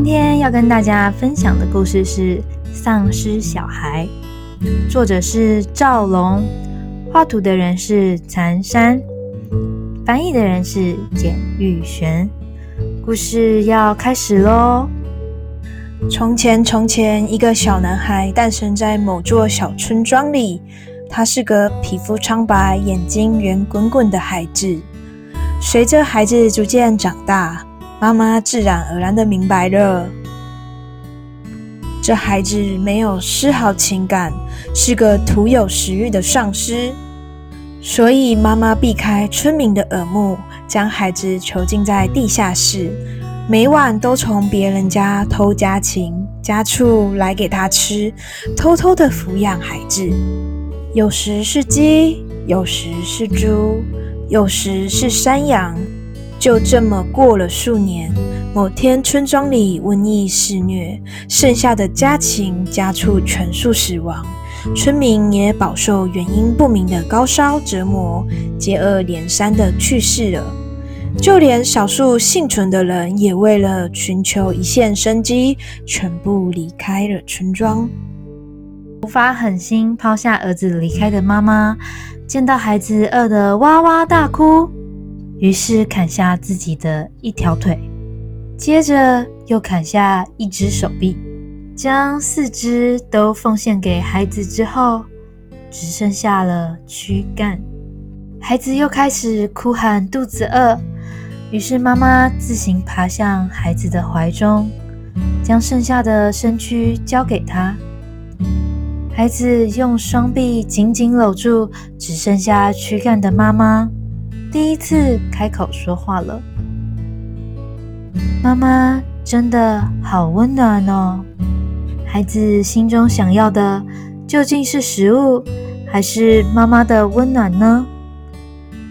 今天要跟大家分享的故事是《丧尸小孩》，作者是赵龙，画图的人是残山，翻译的人是简玉璇。故事要开始喽！从前，从前，一个小男孩诞生在某座小村庄里。他是个皮肤苍白、眼睛圆滚滚的孩子。随着孩子逐渐长大，妈妈自然而然的明白了，这孩子没有丝毫情感，是个徒有食欲的丧尸。所以，妈妈避开村民的耳目，将孩子囚禁在地下室，每晚都从别人家偷家禽、家畜来给他吃，偷偷的抚养孩子。有时是鸡，有时是猪，有时是山羊。就这么过了数年。某天，村庄里瘟疫肆虐，剩下的家禽家畜全数死亡，村民也饱受原因不明的高烧折磨，接二连三的去世了。就连少数幸存的人，也为了寻求一线生机，全部离开了村庄。无法狠心抛下儿子离开的妈妈，见到孩子饿得哇哇大哭，于是砍下自己的一条腿，接着又砍下一只手臂，将四肢都奉献给孩子之后，只剩下了躯干。孩子又开始哭喊肚子饿，于是妈妈自行爬向孩子的怀中，将剩下的身躯交给他。孩子用双臂紧紧搂住只剩下躯干的妈妈，第一次开口说话了：“妈妈真的好温暖哦。”孩子心中想要的究竟是食物，还是妈妈的温暖呢？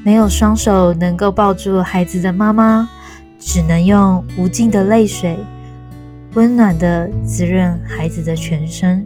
没有双手能够抱住孩子的妈妈，只能用无尽的泪水，温暖的滋润孩子的全身。